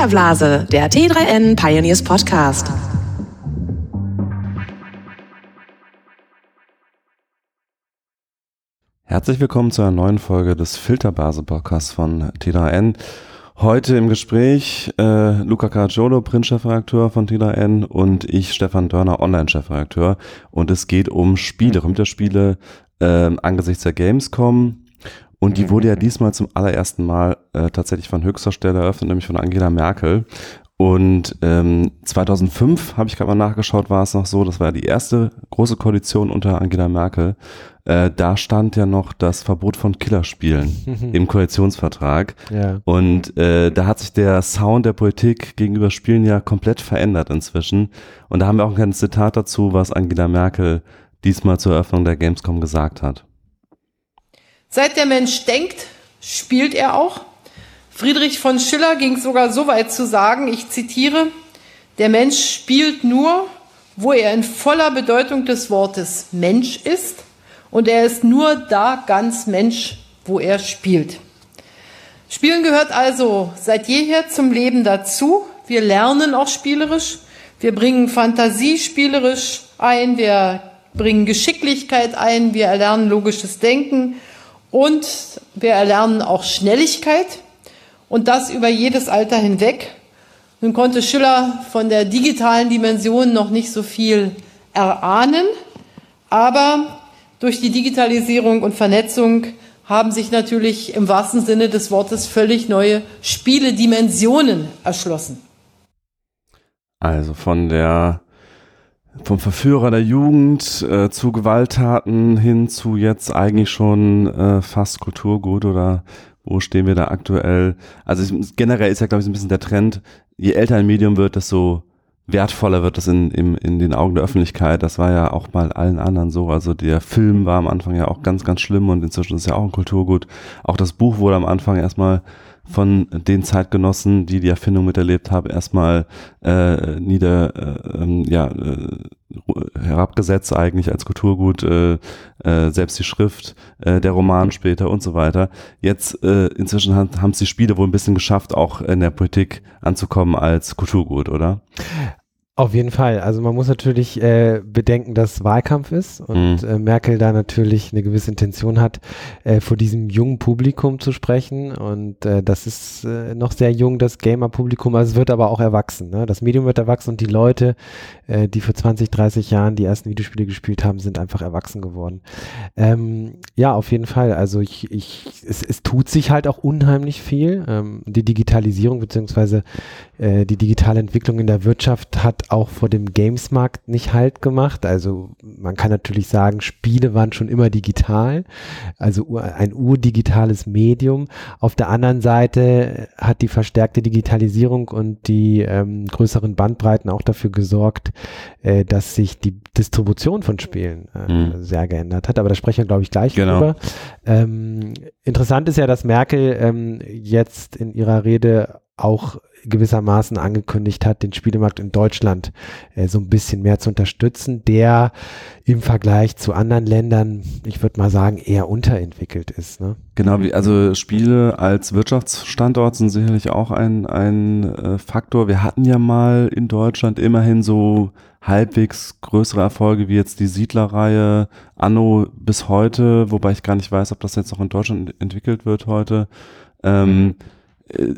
Filterblase, der T3N Pioneers Podcast. Herzlich willkommen zu einer neuen Folge des Filterblase Podcasts von T3N. Heute im Gespräch äh, Luca Caracciolo, Print-Chefredakteur von T3N und ich, Stefan Dörner, Online-Chefredakteur. Und es geht um Spiele, Computerspiele äh, angesichts der Gamescom. Und die wurde ja diesmal zum allerersten Mal äh, tatsächlich von höchster Stelle eröffnet, nämlich von Angela Merkel. Und ähm, 2005 habe ich gerade mal nachgeschaut, war es noch so, das war ja die erste große Koalition unter Angela Merkel. Äh, da stand ja noch das Verbot von Killerspielen im Koalitionsvertrag. Ja. Und äh, da hat sich der Sound der Politik gegenüber Spielen ja komplett verändert inzwischen. Und da haben wir auch ein kleines Zitat dazu, was Angela Merkel diesmal zur Eröffnung der Gamescom gesagt hat. Seit der Mensch denkt, spielt er auch. Friedrich von Schiller ging sogar so weit zu sagen, ich zitiere, der Mensch spielt nur, wo er in voller Bedeutung des Wortes Mensch ist und er ist nur da ganz Mensch, wo er spielt. Spielen gehört also seit jeher zum Leben dazu. Wir lernen auch spielerisch. Wir bringen Fantasie spielerisch ein. Wir bringen Geschicklichkeit ein. Wir erlernen logisches Denken. Und wir erlernen auch Schnelligkeit und das über jedes Alter hinweg. Nun konnte Schiller von der digitalen Dimension noch nicht so viel erahnen, aber durch die Digitalisierung und Vernetzung haben sich natürlich im wahrsten Sinne des Wortes völlig neue Spieledimensionen erschlossen. Also von der vom Verführer der Jugend äh, zu Gewalttaten hin zu jetzt eigentlich schon äh, fast Kulturgut oder wo stehen wir da aktuell? Also ich, generell ist ja, glaube ich, ein bisschen der Trend, je älter ein Medium wird, desto wertvoller wird es in, in, in den Augen der Öffentlichkeit. Das war ja auch mal allen anderen so. Also der Film war am Anfang ja auch ganz, ganz schlimm und inzwischen ist ja auch ein Kulturgut. Auch das Buch wurde am Anfang erstmal von den Zeitgenossen, die die Erfindung miterlebt haben, erstmal äh, nieder, äh, ähm, ja, äh, herabgesetzt eigentlich als Kulturgut, äh, äh, selbst die Schrift, äh, der Roman später und so weiter. Jetzt äh, inzwischen haben es die Spiele wohl ein bisschen geschafft, auch in der Politik anzukommen als Kulturgut, oder? Auf jeden Fall. Also man muss natürlich äh, bedenken, dass Wahlkampf ist und mhm. äh, Merkel da natürlich eine gewisse Intention hat, äh, vor diesem jungen Publikum zu sprechen. Und äh, das ist äh, noch sehr jung, das Gamer-Publikum. Also es wird aber auch erwachsen. Ne? Das Medium wird erwachsen und die Leute, äh, die vor 20, 30 Jahren die ersten Videospiele gespielt haben, sind einfach erwachsen geworden. Ähm, ja, auf jeden Fall. Also ich, ich, es, es tut sich halt auch unheimlich viel. Ähm, die Digitalisierung beziehungsweise äh, die digitale Entwicklung in der Wirtschaft hat auch vor dem Gamesmarkt nicht halt gemacht. Also man kann natürlich sagen, Spiele waren schon immer digital, also ein urdigitales Medium. Auf der anderen Seite hat die verstärkte Digitalisierung und die ähm, größeren Bandbreiten auch dafür gesorgt, äh, dass sich die Distribution von Spielen äh, mhm. sehr geändert hat. Aber da sprechen wir, glaube ich, gleich genau. drüber. Ähm, interessant ist ja, dass Merkel ähm, jetzt in ihrer Rede auch gewissermaßen angekündigt hat, den Spielemarkt in Deutschland äh, so ein bisschen mehr zu unterstützen, der im Vergleich zu anderen Ländern, ich würde mal sagen, eher unterentwickelt ist. Ne? Genau, also Spiele als Wirtschaftsstandort sind sicherlich auch ein, ein äh, Faktor. Wir hatten ja mal in Deutschland immerhin so halbwegs größere Erfolge wie jetzt die Siedlerreihe Anno bis heute, wobei ich gar nicht weiß, ob das jetzt noch in Deutschland entwickelt wird heute. Ähm, mhm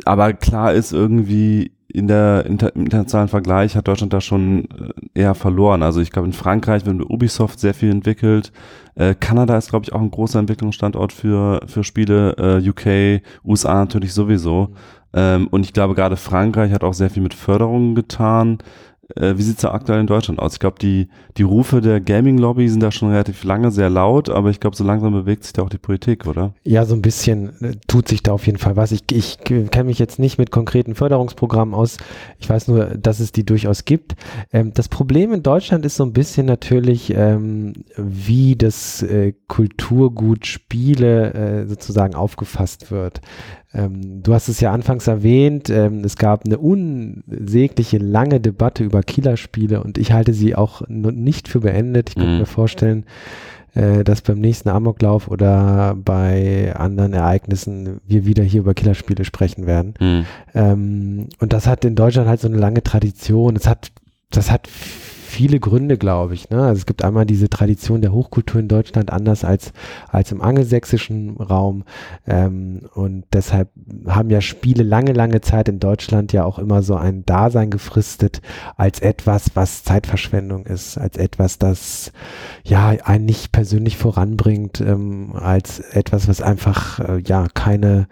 aber klar ist irgendwie in der inter internationalen Vergleich hat Deutschland da schon äh, eher verloren. Also ich glaube in Frankreich wird Ubisoft sehr viel entwickelt. Äh, Kanada ist glaube ich auch ein großer Entwicklungsstandort für für Spiele. Äh, UK, USA natürlich sowieso. Mhm. Ähm, und ich glaube gerade Frankreich hat auch sehr viel mit Förderungen getan. Äh, wie sieht es da aktuell in Deutschland aus? Ich glaube, die, die Rufe der Gaming-Lobby sind da schon relativ lange sehr laut, aber ich glaube, so langsam bewegt sich da auch die Politik, oder? Ja, so ein bisschen äh, tut sich da auf jeden Fall was. Ich, ich kenne mich jetzt nicht mit konkreten Förderungsprogrammen aus. Ich weiß nur, dass es die durchaus gibt. Ähm, das Problem in Deutschland ist so ein bisschen natürlich, ähm, wie das äh, Kulturgut Spiele äh, sozusagen aufgefasst wird. Ähm, du hast es ja anfangs erwähnt, ähm, es gab eine unsägliche lange Debatte über Killerspiele und ich halte sie auch nicht für beendet. Ich könnte mhm. mir vorstellen, äh, dass beim nächsten Amoklauf oder bei anderen Ereignissen wir wieder hier über Killerspiele sprechen werden. Mhm. Ähm, und das hat in Deutschland halt so eine lange Tradition. Das hat, das hat viele Gründe, glaube ich. Ne? Also es gibt einmal diese Tradition der Hochkultur in Deutschland anders als, als im angelsächsischen Raum. Ähm, und deshalb haben ja Spiele lange, lange Zeit in Deutschland ja auch immer so ein Dasein gefristet als etwas, was Zeitverschwendung ist, als etwas, das ja einen nicht persönlich voranbringt, ähm, als etwas, was einfach äh, ja keine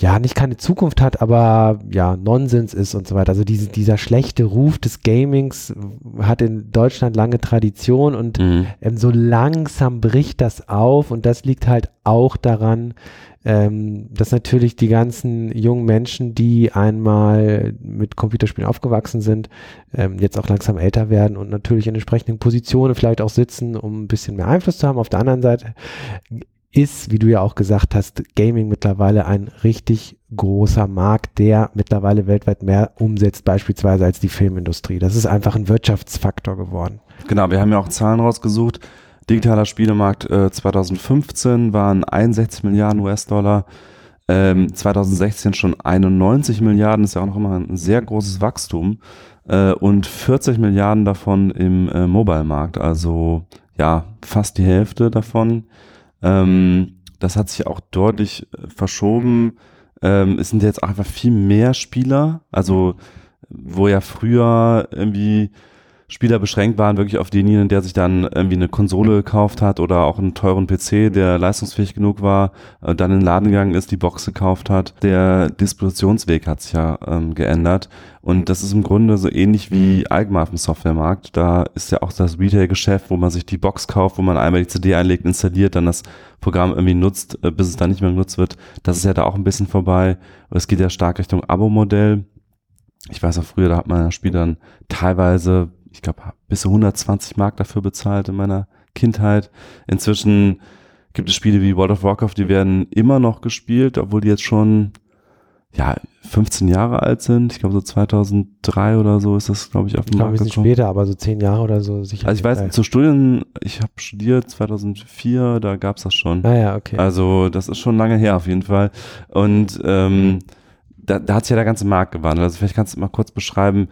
ja, nicht keine Zukunft hat, aber ja, Nonsens ist und so weiter. Also diese, dieser schlechte Ruf des Gamings hat in Deutschland lange Tradition und mhm. ähm, so langsam bricht das auf und das liegt halt auch daran, ähm, dass natürlich die ganzen jungen Menschen, die einmal mit Computerspielen aufgewachsen sind, ähm, jetzt auch langsam älter werden und natürlich in entsprechenden Positionen vielleicht auch sitzen, um ein bisschen mehr Einfluss zu haben. Auf der anderen Seite ist, wie du ja auch gesagt hast, Gaming mittlerweile ein richtig großer Markt, der mittlerweile weltweit mehr umsetzt, beispielsweise als die Filmindustrie. Das ist einfach ein Wirtschaftsfaktor geworden. Genau, wir haben ja auch Zahlen rausgesucht. Digitaler Spielemarkt äh, 2015 waren 61 Milliarden US-Dollar, ähm, 2016 schon 91 Milliarden, ist ja auch noch immer ein sehr großes Wachstum äh, und 40 Milliarden davon im äh, Mobile-Markt, also ja, fast die Hälfte davon ähm, das hat sich auch deutlich äh, verschoben. Ähm, es sind jetzt einfach viel mehr Spieler, also wo ja früher irgendwie Spieler beschränkt waren, wirklich auf denjenigen, der sich dann irgendwie eine Konsole gekauft hat oder auch einen teuren PC, der leistungsfähig genug war, äh, dann in den Laden gegangen ist, die Box gekauft hat. Der Dispositionsweg hat sich ja ähm, geändert. Und das ist im Grunde so ähnlich wie allgemein auf dem Softwaremarkt. Da ist ja auch das Retail-Geschäft, wo man sich die Box kauft, wo man einmal die CD einlegt, installiert, dann das Programm irgendwie nutzt, äh, bis es dann nicht mehr genutzt wird. Das ist ja da auch ein bisschen vorbei. Es geht ja stark Richtung Abo-Modell. Ich weiß auch früher, da hat man ja Spiel dann teilweise ich glaube, bis zu 120 Mark dafür bezahlt in meiner Kindheit. Inzwischen gibt es Spiele wie World of Warcraft, die werden immer noch gespielt, obwohl die jetzt schon ja 15 Jahre alt sind. Ich glaube so 2003 oder so ist das, glaube ich, auf dem Markt. Ein bisschen später, aber so 10 Jahre oder so sicher. Also ich weiß, zu Studien, ich habe studiert 2004, da gab es das schon. Ah ja, okay. Also das ist schon lange her auf jeden Fall. Und ähm, da, da hat sich ja der ganze Markt gewandelt. Also vielleicht kannst du mal kurz beschreiben,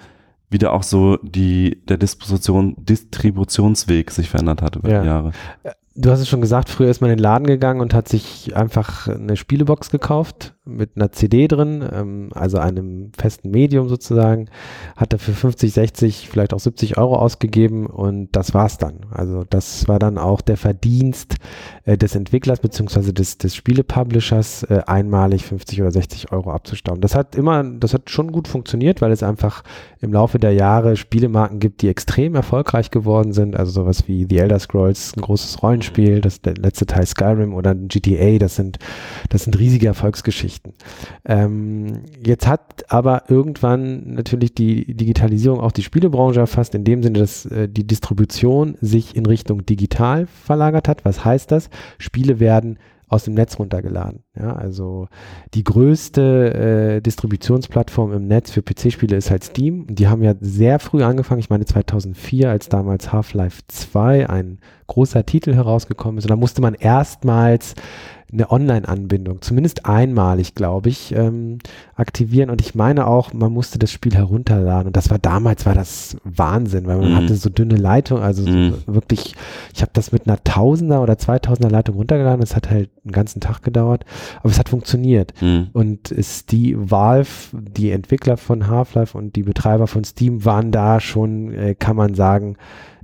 wieder auch so die, der Disposition, Distributionsweg sich verändert hat über ja. die Jahre. Äh, du hast es schon gesagt, früher ist man in den Laden gegangen und hat sich einfach eine Spielebox gekauft mit einer CD drin, ähm, also einem festen Medium sozusagen, hat dafür 50, 60, vielleicht auch 70 Euro ausgegeben und das war's dann. Also das war dann auch der Verdienst äh, des Entwicklers beziehungsweise des, des Spielepublishers, äh, einmalig 50 oder 60 Euro abzustauben. Das hat immer, das hat schon gut funktioniert, weil es einfach im Laufe der Jahre Spielemarken gibt, die extrem erfolgreich geworden sind. Also sowas wie The Elder Scrolls, ein großes Rollenspiel, das letzte Teil Skyrim oder GTA, das sind, das sind riesige Erfolgsgeschichten. Ähm, jetzt hat aber irgendwann natürlich die Digitalisierung auch die Spielebranche erfasst, in dem Sinne, dass äh, die Distribution sich in Richtung digital verlagert hat. Was heißt das? Spiele werden aus dem Netz runtergeladen. Ja, also die größte äh, Distributionsplattform im Netz für PC-Spiele ist halt Steam. Die haben ja sehr früh angefangen, ich meine 2004, als damals Half-Life 2 ein großer Titel herausgekommen ist. Und da musste man erstmals eine Online-Anbindung, zumindest einmalig, glaube ich, ähm, aktivieren. Und ich meine auch, man musste das Spiel herunterladen. Und das war damals, war das Wahnsinn, weil man mhm. hatte so dünne Leitung, also mhm. so wirklich, ich habe das mit einer Tausender oder Zweitausender Leitung runtergeladen. Das hat halt einen ganzen Tag gedauert, aber es hat funktioniert. Mhm. Und die Valve, die Entwickler von Half-Life und die Betreiber von Steam waren da schon, äh, kann man sagen,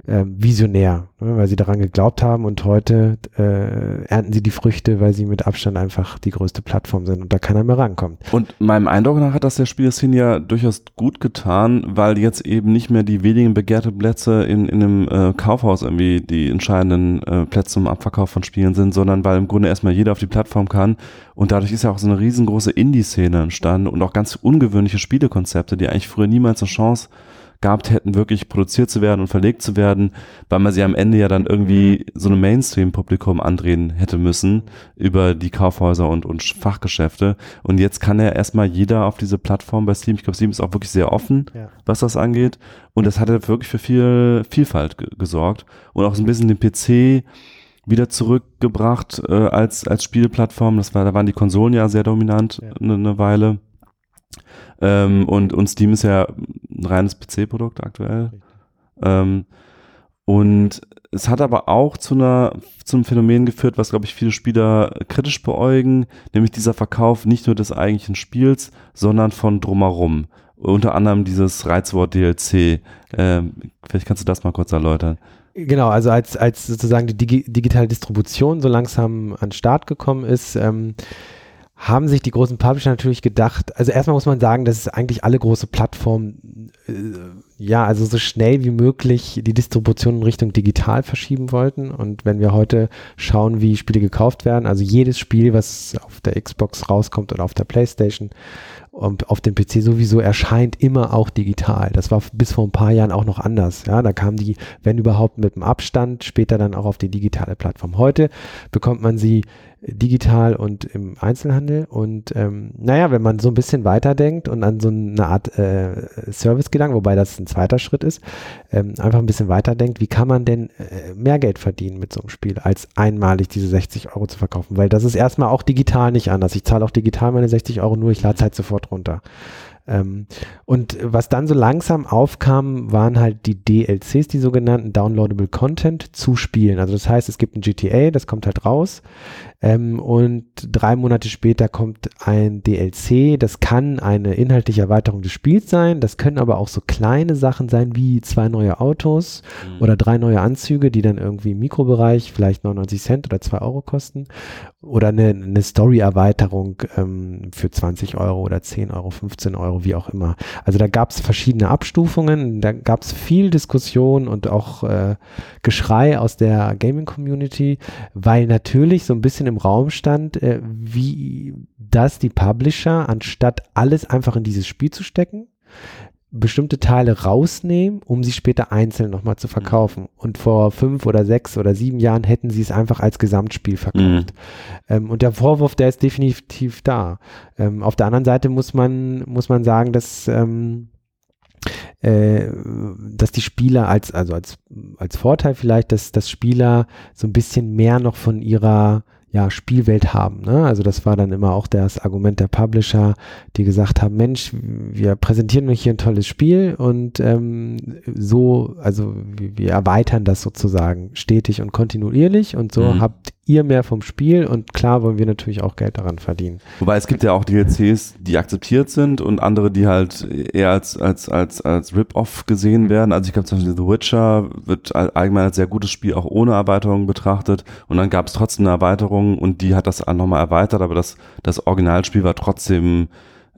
äh, visionär, ne, weil sie daran geglaubt haben und heute äh, ernten sie die Früchte, weil sie mit Abstand einfach die größte Plattform sind und da keiner mehr rankommt. Und meinem Eindruck nach hat das der Spieleszene ja durchaus gut getan, weil jetzt eben nicht mehr die wenigen begehrte Plätze in, in einem äh, Kaufhaus irgendwie die entscheidenden äh, Plätze zum Abverkauf von Spielen sind, sondern weil im Grunde erstmal jeder auf die Plattform kann und dadurch ist ja auch so eine riesengroße Indie-Szene entstanden und auch ganz ungewöhnliche Spielekonzepte, die eigentlich früher niemals eine Chance gehabt hätten, wirklich produziert zu werden und verlegt zu werden, weil man sie am Ende ja dann irgendwie so einem Mainstream-Publikum andrehen hätte müssen über die Kaufhäuser und, und Fachgeschäfte. Und jetzt kann ja erstmal jeder auf diese Plattform bei Steam, ich glaube, Steam ist auch wirklich sehr offen, ja. was das angeht. Und das hat ja wirklich für viel Vielfalt gesorgt und auch so ein bisschen den PC wieder zurückgebracht äh, als, als Spielplattform. Das war, da waren die Konsolen ja sehr dominant ja. Eine, eine Weile. Ähm, und, und Steam ist ja ein reines PC-Produkt aktuell. Ähm, und es hat aber auch zu einer, zum Phänomen geführt, was, glaube ich, viele Spieler kritisch beäugen, nämlich dieser Verkauf nicht nur des eigentlichen Spiels, sondern von drumherum. Unter anderem dieses Reizwort DLC. Ähm, vielleicht kannst du das mal kurz erläutern. Genau, also als, als sozusagen die Digi digitale Distribution so langsam an den Start gekommen ist, ähm, haben sich die großen Publisher natürlich gedacht, also erstmal muss man sagen, dass es eigentlich alle große Plattformen, äh, ja, also so schnell wie möglich die Distribution in Richtung digital verschieben wollten. Und wenn wir heute schauen, wie Spiele gekauft werden, also jedes Spiel, was auf der Xbox rauskommt oder auf der PlayStation, und auf dem PC sowieso erscheint immer auch digital. Das war bis vor ein paar Jahren auch noch anders. Ja, da kam die, wenn überhaupt, mit dem Abstand, später dann auch auf die digitale Plattform. Heute bekommt man sie digital und im Einzelhandel. Und ähm, naja, wenn man so ein bisschen weiterdenkt und an so eine Art äh, Service gelangt, wobei das ein zweiter Schritt ist, ähm, einfach ein bisschen weiterdenkt, wie kann man denn äh, mehr Geld verdienen mit so einem Spiel, als einmalig diese 60 Euro zu verkaufen? Weil das ist erstmal auch digital nicht anders. Ich zahle auch digital meine 60 Euro, nur ich lade es halt sofort runter. Ähm, und was dann so langsam aufkam, waren halt die DLCs, die sogenannten Downloadable Content zu Spielen. Also das heißt, es gibt ein GTA, das kommt halt raus. Ähm, und drei Monate später kommt ein DLC. Das kann eine inhaltliche Erweiterung des Spiels sein. Das können aber auch so kleine Sachen sein wie zwei neue Autos mhm. oder drei neue Anzüge, die dann irgendwie im Mikrobereich vielleicht 99 Cent oder 2 Euro kosten. Oder eine, eine Story-Erweiterung ähm, für 20 Euro oder 10 Euro, 15 Euro, wie auch immer. Also da gab es verschiedene Abstufungen. Da gab es viel Diskussion und auch äh, Geschrei aus der Gaming-Community, weil natürlich so ein bisschen im Raum stand, äh, wie das die Publisher, anstatt alles einfach in dieses Spiel zu stecken, bestimmte Teile rausnehmen, um sie später einzeln nochmal zu verkaufen. Mhm. Und vor fünf oder sechs oder sieben Jahren hätten sie es einfach als Gesamtspiel verkauft. Mhm. Ähm, und der Vorwurf, der ist definitiv da. Ähm, auf der anderen Seite muss man, muss man sagen, dass, ähm, äh, dass die Spieler als, also als, als Vorteil vielleicht, dass, dass Spieler so ein bisschen mehr noch von ihrer ja, Spielwelt haben. Ne? Also das war dann immer auch das Argument der Publisher, die gesagt haben, Mensch, wir präsentieren euch hier ein tolles Spiel und ähm, so, also wir erweitern das sozusagen stetig und kontinuierlich und so mhm. habt ihr mehr vom Spiel und klar wollen wir natürlich auch Geld daran verdienen. Wobei es gibt ja auch DLCs, die akzeptiert sind und andere, die halt eher als, als, als, als Rip-Off gesehen werden. Also ich glaube zum Beispiel The Witcher wird allgemein als sehr gutes Spiel auch ohne Erweiterung betrachtet und dann gab es trotzdem eine Erweiterung und die hat das nochmal erweitert, aber das, das Originalspiel war trotzdem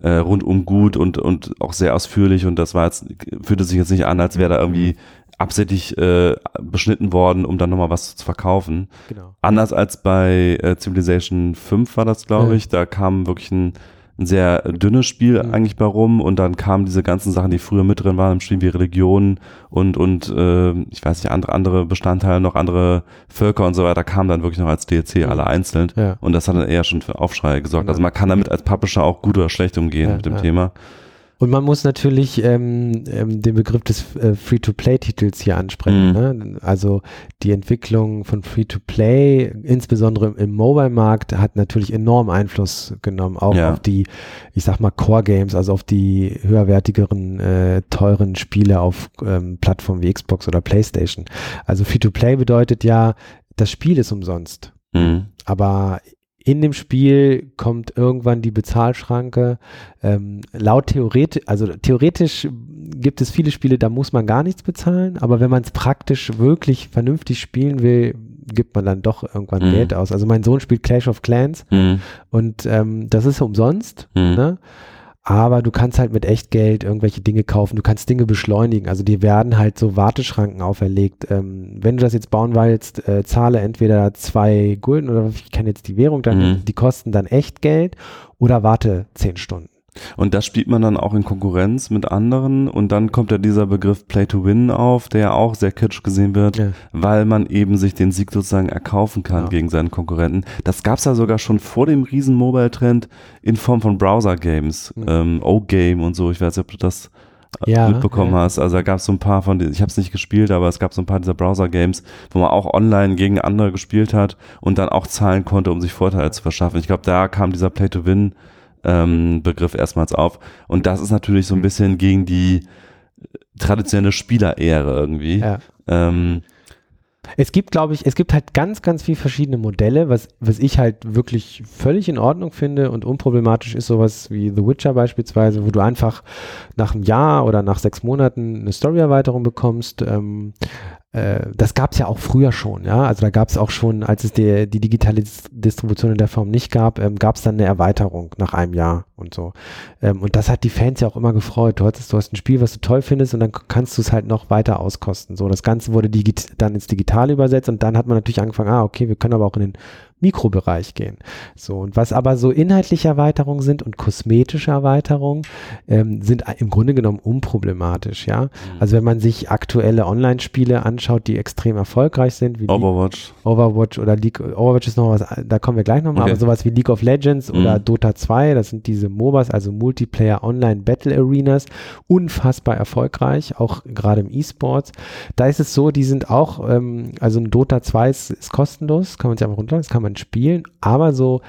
äh, rundum gut und, und auch sehr ausführlich und das war jetzt, fühlte sich jetzt nicht an, als wäre da irgendwie absichtlich äh, beschnitten worden, um dann nochmal was zu verkaufen. Genau. Anders als bei äh, Civilization 5 war das, glaube ja. ich. Da kam wirklich ein, ein sehr dünnes Spiel mhm. eigentlich bei rum und dann kamen diese ganzen Sachen, die früher mit drin waren im Spiel, wie Religion und, und äh, ich weiß nicht, andere, andere Bestandteile, noch andere Völker und so weiter, kamen dann wirklich noch als DLC mhm. alle einzeln. Ja. Und das hat dann eher schon für Aufschrei gesorgt. Genau. Also man kann damit als Publisher auch gut oder schlecht umgehen ja, mit dem Thema. Und man muss natürlich ähm, ähm, den Begriff des äh, Free-to-Play-Titels hier ansprechen. Mhm. Ne? Also die Entwicklung von Free-to-Play, insbesondere im Mobile-Markt, hat natürlich enorm Einfluss genommen, auch ja. auf die, ich sag mal, Core-Games, also auf die höherwertigeren, äh, teuren Spiele auf ähm, Plattformen wie Xbox oder PlayStation. Also Free-to-Play bedeutet ja, das Spiel ist umsonst. Mhm. Aber in dem Spiel kommt irgendwann die Bezahlschranke. Ähm, laut theoretisch, also theoretisch gibt es viele Spiele, da muss man gar nichts bezahlen, aber wenn man es praktisch wirklich vernünftig spielen will, gibt man dann doch irgendwann mhm. Geld aus. Also mein Sohn spielt Clash of Clans mhm. und ähm, das ist umsonst. Mhm. Ne? Aber du kannst halt mit Echtgeld irgendwelche Dinge kaufen, du kannst Dinge beschleunigen, also die werden halt so Warteschranken auferlegt. Ähm, wenn du das jetzt bauen willst, äh, zahle entweder zwei Gulden oder ich kann jetzt die Währung dann, mhm. die kosten dann Echtgeld oder warte zehn Stunden. Und das spielt man dann auch in Konkurrenz mit anderen und dann kommt ja dieser Begriff Play to Win auf, der auch sehr kritisch gesehen wird, ja. weil man eben sich den Sieg sozusagen erkaufen kann ja. gegen seinen Konkurrenten. Das gab es ja sogar schon vor dem riesen Mobile-Trend in Form von Browser-Games, mhm. ähm, O-Game und so. Ich weiß nicht, ob du das äh, ja, mitbekommen ja. hast. Also da gab es so ein paar von, ich habe es nicht gespielt, aber es gab so ein paar dieser Browser-Games, wo man auch online gegen andere gespielt hat und dann auch zahlen konnte, um sich Vorteile zu verschaffen. Ich glaube, da kam dieser Play-to-Win ähm, Begriff erstmals auf. Und das ist natürlich so ein bisschen gegen die traditionelle Spielerehre irgendwie. Ja. Ähm, es gibt, glaube ich, es gibt halt ganz, ganz viele verschiedene Modelle, was, was ich halt wirklich völlig in Ordnung finde und unproblematisch ist sowas wie The Witcher beispielsweise, wo du einfach nach einem Jahr oder nach sechs Monaten eine Story-Erweiterung bekommst. Ähm, äh, das gab es ja auch früher schon, ja. Also da gab es auch schon, als es die, die digitale Distribution in der Form nicht gab, ähm, gab es dann eine Erweiterung nach einem Jahr und so. Ähm, und das hat die Fans ja auch immer gefreut. Du hattest, du hast ein Spiel, was du toll findest und dann kannst du es halt noch weiter auskosten. So, das Ganze wurde dann ins Digitale übersetzt und dann hat man natürlich angefangen, ah, okay, wir können aber auch in den Mikrobereich gehen. So, und was aber so inhaltliche Erweiterungen sind und kosmetische Erweiterungen, ähm, sind im Grunde genommen unproblematisch, ja. Mhm. Also wenn man sich aktuelle Online-Spiele anschaut, die extrem erfolgreich sind, wie Overwatch. League, Overwatch oder League, Overwatch ist noch was, da kommen wir gleich nochmal, okay. aber sowas wie League of Legends mhm. oder Dota 2, das sind diese MOBAs, also Multiplayer Online Battle Arenas, unfassbar erfolgreich, auch gerade im E-Sports. Da ist es so, die sind auch, ähm, also ein Dota 2 ist, ist kostenlos, kann man sich einfach runter, das kann man spielen, aber so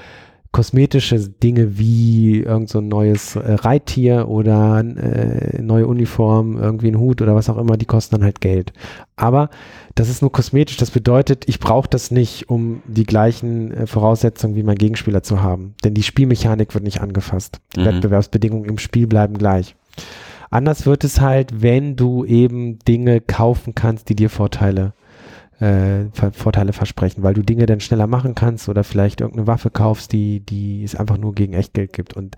kosmetische Dinge wie irgend so ein neues äh, Reittier oder äh, neue Uniform, irgendwie ein Hut oder was auch immer, die kosten dann halt Geld. Aber das ist nur kosmetisch, das bedeutet, ich brauche das nicht, um die gleichen äh, Voraussetzungen wie mein Gegenspieler zu haben. Denn die Spielmechanik wird nicht angefasst. Die mhm. Wettbewerbsbedingungen im Spiel bleiben gleich. Anders wird es halt, wenn du eben Dinge kaufen kannst, die dir Vorteile äh, Vorteile versprechen, weil du Dinge dann schneller machen kannst oder vielleicht irgendeine Waffe kaufst, die, die es einfach nur gegen Echtgeld gibt. Und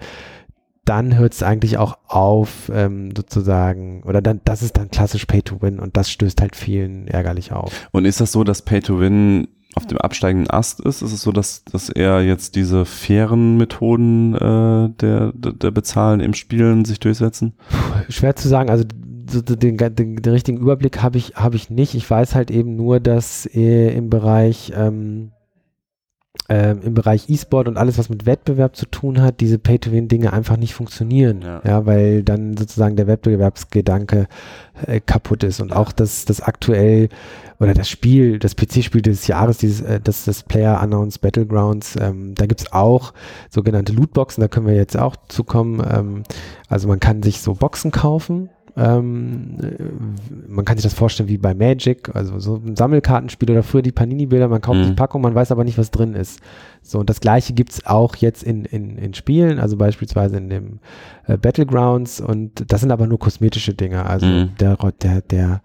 dann hört es eigentlich auch auf, ähm, sozusagen, oder dann, das ist dann klassisch Pay to Win und das stößt halt vielen ärgerlich auf. Und ist das so, dass Pay to Win auf dem absteigenden Ast ist? Ist es so, dass, dass er jetzt diese fairen Methoden äh, der, der, der Bezahlen im Spielen sich durchsetzen? Puh, schwer zu sagen. Also so den, den, den, richtigen Überblick habe ich, hab ich nicht. Ich weiß halt eben nur, dass äh, im Bereich ähm, äh, im Bereich E-Sport und alles, was mit Wettbewerb zu tun hat, diese Pay-to-Win-Dinge einfach nicht funktionieren. Ja. ja. weil dann sozusagen der Wettbewerbsgedanke äh, kaputt ist und auch das, das aktuell oder das Spiel, das PC-Spiel des Jahres, dieses, äh, das, das Player Unknowns Battlegrounds, ähm, da gibt's auch sogenannte Lootboxen, da können wir jetzt auch zukommen. Ähm, also man kann sich so Boxen kaufen, ähm, man kann sich das vorstellen wie bei Magic, also so ein Sammelkartenspiel oder früher die Panini-Bilder, man kauft mhm. die Packung, man weiß aber nicht, was drin ist. So, und das gleiche gibt es auch jetzt in, in, in Spielen, also beispielsweise in dem äh, Battlegrounds und das sind aber nur kosmetische Dinge. Also mhm. der, der, der,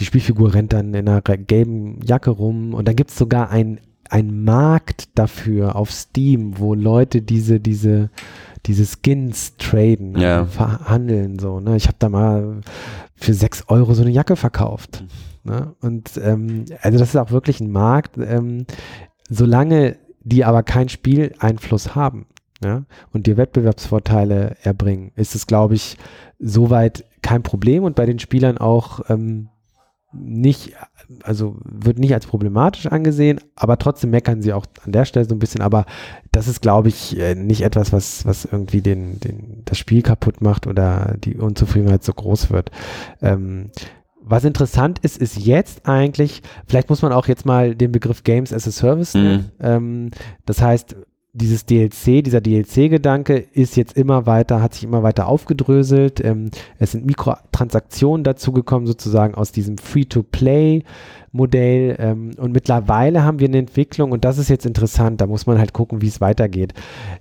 die Spielfigur rennt dann in einer gelben Jacke rum und dann gibt es sogar ein, ein Markt dafür auf Steam, wo Leute diese, diese diese Skins traden, ja. also verhandeln so. Ne? Ich habe da mal für sechs Euro so eine Jacke verkauft. Ne? Und ähm, also das ist auch wirklich ein Markt, ähm, solange die aber keinen Spieleinfluss haben ja, und dir Wettbewerbsvorteile erbringen, ist es, glaube ich, soweit kein Problem und bei den Spielern auch ähm, nicht, also wird nicht als problematisch angesehen, aber trotzdem meckern sie auch an der Stelle so ein bisschen. Aber das ist, glaube ich, äh, nicht etwas, was, was irgendwie den, den, das Spiel kaputt macht oder die Unzufriedenheit so groß wird. Ähm, was interessant ist, ist jetzt eigentlich, vielleicht muss man auch jetzt mal den Begriff Games as a Service nennen. Mhm. Ähm, das heißt, dieses DLC, dieser DLC-Gedanke ist jetzt immer weiter, hat sich immer weiter aufgedröselt. Ähm, es sind Mikrotransaktionen dazugekommen, sozusagen aus diesem Free-to-Play Modell. Ähm, und mittlerweile haben wir eine Entwicklung, und das ist jetzt interessant, da muss man halt gucken, wie es weitergeht,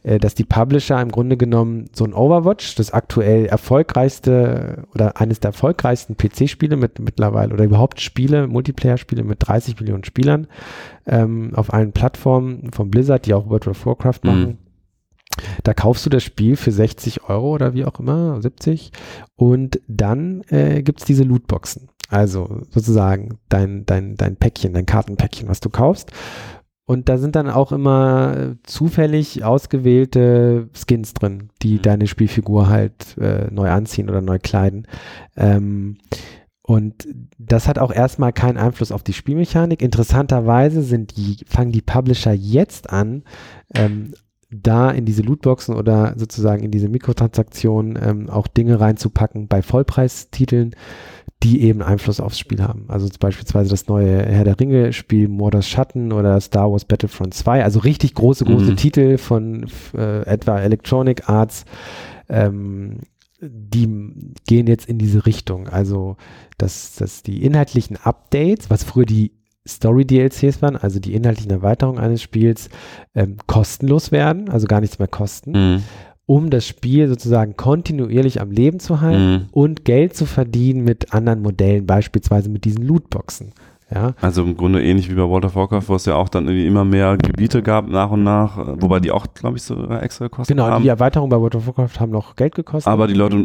äh, dass die Publisher im Grunde genommen so ein Overwatch, das aktuell erfolgreichste oder eines der erfolgreichsten PC-Spiele mit mittlerweile oder überhaupt Spiele, Multiplayer-Spiele mit 30 Millionen Spielern ähm, auf allen Plattformen von Blizzard, die auch World of Warcraft machen. Mhm. Da kaufst du das Spiel für 60 Euro oder wie auch immer, 70. Und dann äh, gibt es diese Lootboxen. Also sozusagen dein, dein, dein Päckchen, dein Kartenpäckchen, was du kaufst. und da sind dann auch immer zufällig ausgewählte Skins drin, die mhm. deine Spielfigur halt äh, neu anziehen oder neu kleiden. Ähm, und das hat auch erstmal keinen Einfluss auf die Spielmechanik. Interessanterweise sind die, fangen die Publisher jetzt an, ähm, da in diese Lootboxen oder sozusagen in diese Mikrotransaktionen ähm, auch Dinge reinzupacken bei Vollpreistiteln, die eben Einfluss aufs Spiel haben. Also beispielsweise das neue Herr der Ringe Spiel Mordors Schatten oder Star Wars Battlefront 2, also richtig große, große mhm. Titel von äh, etwa Electronic Arts, ähm, die gehen jetzt in diese Richtung. Also, dass, dass die inhaltlichen Updates, was früher die Story-DLCs waren, also die inhaltlichen Erweiterungen eines Spiels, ähm, kostenlos werden, also gar nichts mehr kosten, mhm. um das Spiel sozusagen kontinuierlich am Leben zu halten mhm. und Geld zu verdienen mit anderen Modellen, beispielsweise mit diesen Lootboxen. Ja. Also im Grunde ähnlich wie bei World of Warcraft, wo es ja auch dann irgendwie immer mehr Gebiete gab nach und nach, wobei die auch, glaube ich, so extra gekostet genau, haben. Genau, die Erweiterungen bei World of Warcraft haben noch Geld gekostet. Aber die Leute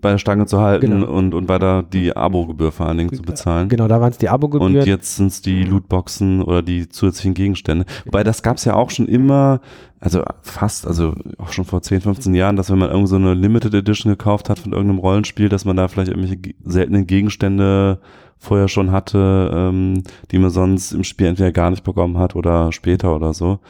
bei der Stange zu halten genau. und, und weiter die Abo-Gebühr vor allen Dingen zu bezahlen. Genau, da waren es die Abo-Gebühren. Und jetzt sind es die Lootboxen oder die zusätzlichen Gegenstände. Wobei das gab es ja auch schon immer, also fast, also auch schon vor 10, 15 Jahren, dass wenn man irgend so eine Limited Edition gekauft hat von irgendeinem Rollenspiel, dass man da vielleicht irgendwelche seltenen Gegenstände vorher schon hatte, ähm, die man sonst im Spiel entweder gar nicht bekommen hat oder später oder so.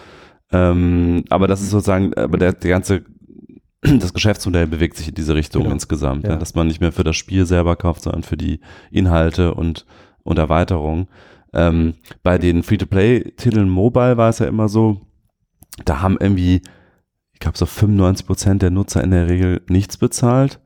Ähm, aber das ist sozusagen, aber der, der ganze, das Geschäftsmodell bewegt sich in diese Richtung genau. insgesamt, ja. Ja, dass man nicht mehr für das Spiel selber kauft, sondern für die Inhalte und, und Erweiterung. Ähm, bei den Free-to-Play-Titeln Mobile war es ja immer so, da haben irgendwie, ich glaube so 95 Prozent der Nutzer in der Regel nichts bezahlt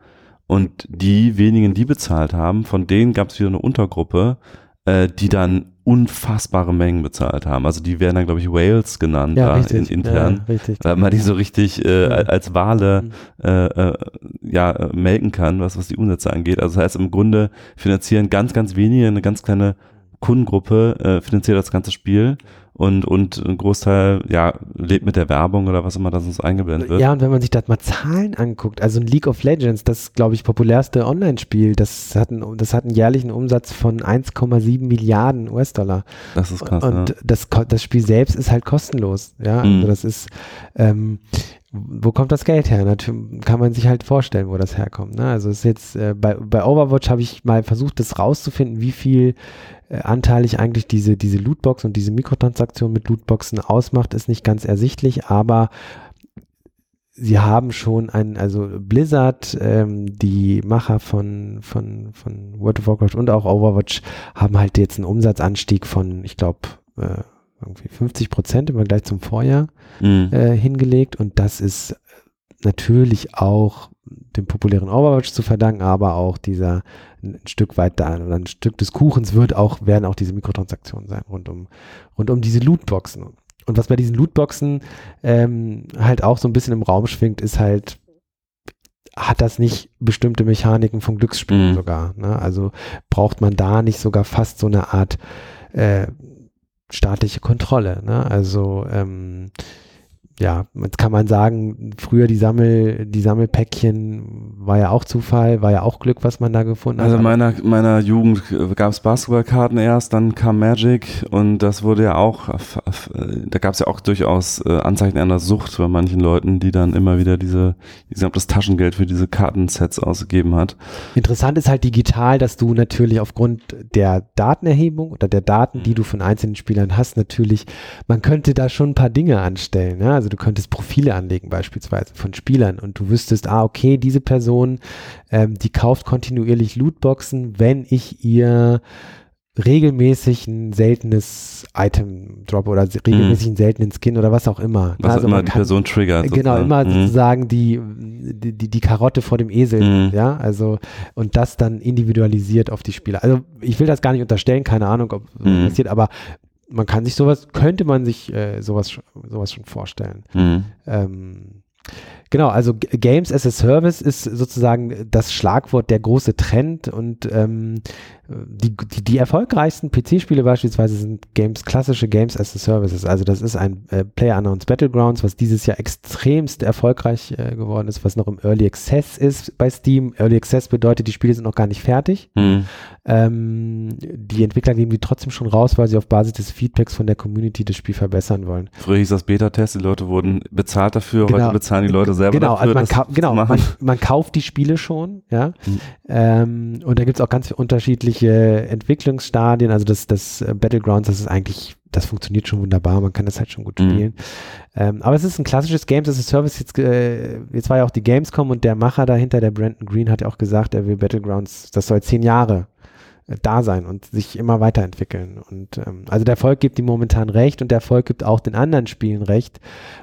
und die wenigen, die bezahlt haben, von denen gab es wieder eine Untergruppe, äh, die dann unfassbare Mengen bezahlt haben. Also die werden dann, glaube ich, Whales genannt ja, da richtig. in, intern, ja, richtig. weil man die so richtig äh, ja. als Wale mhm. äh, äh, ja, äh, melken kann, was, was die Umsätze angeht. Also das heißt, im Grunde finanzieren ganz, ganz wenige, eine ganz kleine Kundengruppe äh, finanziert das ganze Spiel und, und ein Großteil, ja, lebt mit der Werbung oder was immer da sonst eingeblendet wird. Ja, und wenn man sich das mal Zahlen anguckt, also ein League of Legends, das glaube ich populärste Online-Spiel, das hat, einen, das hat einen jährlichen Umsatz von 1,7 Milliarden US-Dollar. Das ist krass. Und ja. das, das Spiel selbst ist halt kostenlos, ja, also mhm. das ist, ähm, wo kommt das Geld her? Natürlich kann man sich halt vorstellen, wo das herkommt. Ne? Also ist jetzt äh, bei, bei Overwatch habe ich mal versucht, das rauszufinden, wie viel äh, anteilig eigentlich diese, diese Lootbox und diese Mikrotransaktion mit Lootboxen ausmacht, ist nicht ganz ersichtlich, aber sie haben schon ein, also Blizzard, ähm, die Macher von, von, von World of Warcraft und auch Overwatch haben halt jetzt einen Umsatzanstieg von, ich glaube, äh, irgendwie 50 Prozent im Vergleich zum Vorjahr mhm. äh, hingelegt und das ist natürlich auch dem populären Overwatch zu verdanken, aber auch dieser ein Stück weit da oder ein Stück des Kuchens wird auch, werden auch diese Mikrotransaktionen sein rund um, rund um diese Lootboxen. Und was bei diesen Lootboxen ähm, halt auch so ein bisschen im Raum schwingt, ist halt, hat das nicht bestimmte Mechaniken vom Glücksspiel mhm. sogar. Ne? Also braucht man da nicht sogar fast so eine Art äh, staatliche Kontrolle. Ne? Also ähm, ja, jetzt kann man sagen, früher die Sammel, die Sammelpäckchen war ja auch Zufall, war ja auch Glück, was man da gefunden hat. Also meiner meiner Jugend gab es Basketballkarten erst, dann kam Magic und das wurde ja auch, da gab es ja auch durchaus äh, Anzeichen einer Sucht bei manchen Leuten, die dann immer wieder diese, ich das Taschengeld für diese Kartensets ausgegeben hat. Interessant ist halt digital, dass du natürlich aufgrund der Datenerhebung oder der Daten, die du von einzelnen Spielern hast, natürlich, man könnte da schon ein paar Dinge anstellen. Ja? Also du könntest Profile anlegen beispielsweise von Spielern und du wüsstest, ah, okay, diese Person, ähm, die kauft kontinuierlich Lootboxen, wenn ich ihr regelmäßig ein seltenes Item drop oder regelmäßig einen seltenen Skin oder was auch immer. Was also immer die Person triggert. Genau, immer mhm. sozusagen die, die, die Karotte vor dem Esel, mhm. ja, also und das dann individualisiert auf die Spieler. Also ich will das gar nicht unterstellen, keine Ahnung, ob mhm. passiert, aber man kann sich sowas, könnte man sich äh, sowas, sowas schon vorstellen. Mhm. Ähm, genau, also Games as a Service ist sozusagen das Schlagwort, der große Trend und ähm, die, die, die erfolgreichsten PC-Spiele beispielsweise sind Games, klassische Games as a Services. Also das ist ein äh, Player Unknowns Battlegrounds, was dieses Jahr extremst erfolgreich äh, geworden ist, was noch im Early Access ist bei Steam. Early Access bedeutet, die Spiele sind noch gar nicht fertig. Mhm. Ähm, die Entwickler geben die trotzdem schon raus, weil sie auf Basis des Feedbacks von der Community das Spiel verbessern wollen. Früher hieß das Beta-Test, die Leute wurden bezahlt dafür, genau. heute bezahlen die Leute selber genau, dafür. Also man genau, man, man, kauft die Spiele schon, ja. Mhm. Ähm, und da gibt es auch ganz unterschiedliche Entwicklungsstadien. Also das, das äh, Battlegrounds, das ist eigentlich, das funktioniert schon wunderbar, man kann das halt schon gut mhm. spielen. Ähm, aber es ist ein klassisches Games as a Service. Jetzt, äh, jetzt war ja auch die Gamescom und der Macher dahinter, der Brandon Green, hat ja auch gesagt, er will Battlegrounds, das soll zehn Jahre da sein und sich immer weiterentwickeln. Und ähm, also der Erfolg gibt ihm momentan recht und der Erfolg gibt auch den anderen Spielen recht,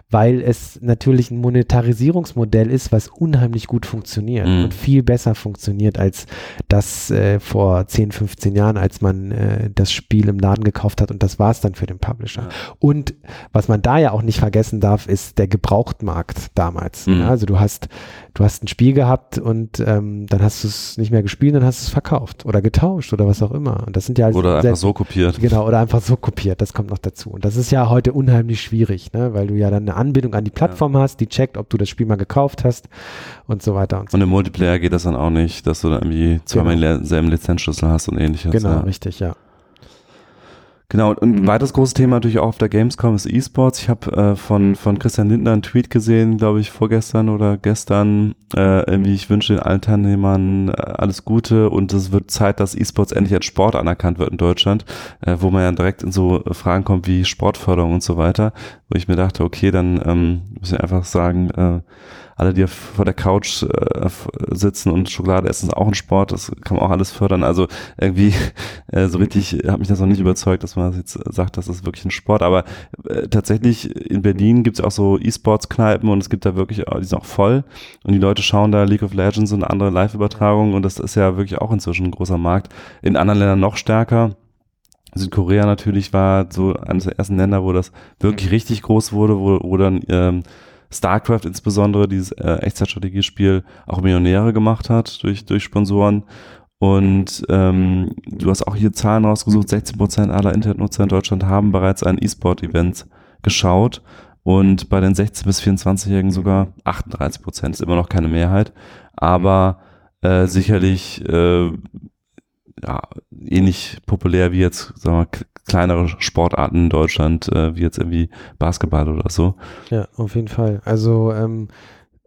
weil es natürlich ein Monetarisierungsmodell ist, was unheimlich gut funktioniert mhm. und viel besser funktioniert als das äh, vor 10, 15 Jahren, als man äh, das Spiel im Laden gekauft hat und das war es dann für den Publisher. Ja. Und was man da ja auch nicht vergessen darf, ist der Gebrauchtmarkt damals. Mhm. Ja, also du hast du hast ein Spiel gehabt und ähm, dann hast du es nicht mehr gespielt, dann hast du es verkauft oder getauscht oder was auch immer. Und das sind ja oder einfach so kopiert. Genau, oder einfach so kopiert. Das kommt noch dazu. Und das ist ja heute unheimlich schwierig, ne? weil du ja dann eine Anbindung an die Plattform ja. hast, die checkt, ob du das Spiel mal gekauft hast und so weiter. Und, so. und im Multiplayer geht das dann auch nicht, dass du dann irgendwie zweimal genau. denselben Lizenzschlüssel hast und ähnliches. Genau, ja. richtig, ja. Genau, und ein weiteres großes Thema natürlich auch auf der Gamescom ist E-Sports. Ich habe äh, von, von Christian Lindner einen Tweet gesehen, glaube ich, vorgestern oder gestern, äh, irgendwie, ich wünsche den allen Teilnehmern äh, alles Gute und es wird Zeit, dass E-Sports endlich als Sport anerkannt wird in Deutschland, äh, wo man ja direkt in so Fragen kommt wie Sportförderung und so weiter, wo ich mir dachte, okay, dann ähm, müssen wir einfach sagen, äh, alle, die vor der Couch äh, sitzen und Schokolade essen, ist auch ein Sport, das kann man auch alles fördern. Also irgendwie äh, so richtig hat mich das noch nicht überzeugt, dass man jetzt sagt, das ist wirklich ein Sport. Aber äh, tatsächlich in Berlin gibt es auch so E-Sports-Kneipen und es gibt da wirklich, die sind auch voll und die Leute schauen da League of Legends und andere Live-Übertragungen und das ist ja wirklich auch inzwischen ein großer Markt. In anderen Ländern noch stärker. Südkorea natürlich war so eines der ersten Länder, wo das wirklich richtig groß wurde, wo, wo dann ähm, StarCraft insbesondere, dieses äh, Echtzeitstrategiespiel, auch Millionäre gemacht hat durch, durch Sponsoren. Und ähm, du hast auch hier Zahlen rausgesucht, 16% aller Internetnutzer in Deutschland haben bereits ein E-Sport-Event geschaut. Und bei den 16- bis 24-Jährigen sogar 38 Prozent, ist immer noch keine Mehrheit, aber äh, sicherlich äh, ja, ähnlich populär wie jetzt sagen wir, kleinere Sportarten in Deutschland, äh, wie jetzt irgendwie Basketball oder so. Ja, auf jeden Fall. Also ähm,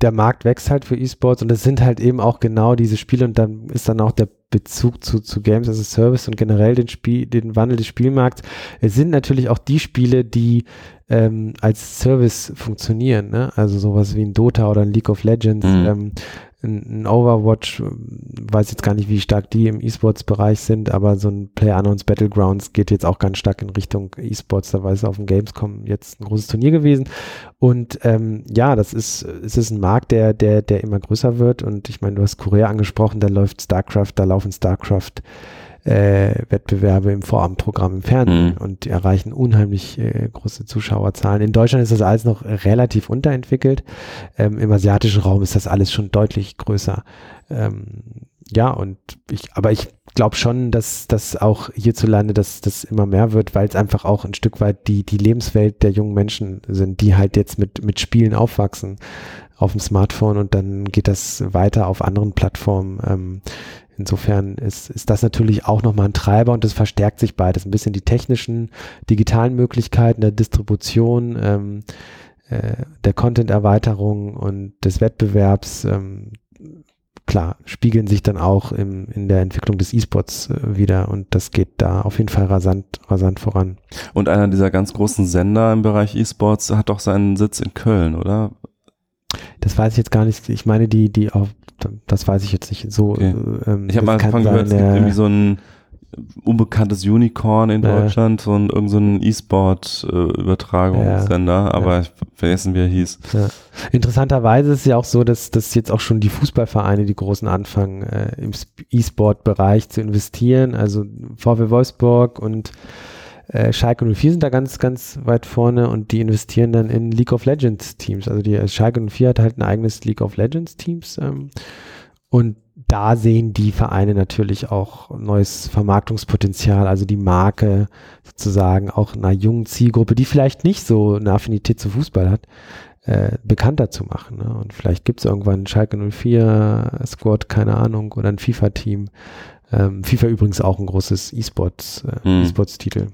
der Markt wächst halt für E-Sports und es sind halt eben auch genau diese Spiele und dann ist dann auch der Bezug zu, zu Games as a Service und generell den Spiel, den Wandel des Spielmarkts. Es sind natürlich auch die Spiele, die ähm, als Service funktionieren, ne? Also sowas wie ein Dota oder ein League of Legends. Mhm. Ähm, ein Overwatch, weiß jetzt gar nicht, wie stark die im E-Sports-Bereich sind, aber so ein PlayerUnknown's Battlegrounds geht jetzt auch ganz stark in Richtung E-Sports. Da war es auf dem Gamescom jetzt ein großes Turnier gewesen. Und ähm, ja, das ist, es ist ein Markt, der, der, der immer größer wird. Und ich meine, du hast Korea angesprochen, da läuft StarCraft, da laufen StarCraft äh, Wettbewerbe im Vorabendprogramm im Fernsehen mhm. und erreichen unheimlich äh, große Zuschauerzahlen. In Deutschland ist das alles noch relativ unterentwickelt. Ähm, Im asiatischen Raum ist das alles schon deutlich größer. Ähm, ja, und ich, aber ich glaube schon, dass das auch hierzulande das, das immer mehr wird, weil es einfach auch ein Stück weit die, die Lebenswelt der jungen Menschen sind, die halt jetzt mit, mit Spielen aufwachsen auf dem Smartphone und dann geht das weiter auf anderen Plattformen. Ähm, Insofern ist, ist das natürlich auch nochmal ein Treiber und das verstärkt sich beides. Ein bisschen die technischen, digitalen Möglichkeiten der Distribution, ähm, äh, der Content-Erweiterung und des Wettbewerbs. Ähm, klar, spiegeln sich dann auch im, in der Entwicklung des E-Sports äh, wieder und das geht da auf jeden Fall rasant, rasant voran. Und einer dieser ganz großen Sender im Bereich E-Sports hat doch seinen Sitz in Köln, oder? Das weiß ich jetzt gar nicht. Ich meine, die, die auf, das weiß ich jetzt nicht so. Okay. Ähm, ich habe mal angefangen gehört, es gibt irgendwie so ein unbekanntes Unicorn in Deutschland, so ein irgend so ein E-Sport-Übertragungssender, äh, aber ich vergessen, wie er hieß. Interessanterweise ist es ja auch so, dass, dass jetzt auch schon die Fußballvereine, die großen anfangen, äh, im E-Sport-Bereich zu investieren. Also VW Wolfsburg und äh, Schalke 04 sind da ganz, ganz weit vorne und die investieren dann in League of Legends Teams. Also die äh, Schalke 04 hat halt ein eigenes League of Legends Teams. Ähm, Und da sehen die Vereine natürlich auch neues Vermarktungspotenzial, also die Marke sozusagen auch einer jungen Zielgruppe, die vielleicht nicht so eine Affinität zu Fußball hat, äh, bekannter zu machen. Ne? Und vielleicht gibt es irgendwann Schalke 04 Squad, keine Ahnung, oder ein FIFA-Team. Ähm, FIFA übrigens auch ein großes E-Sports, äh, Hm. E-Sports-Titel.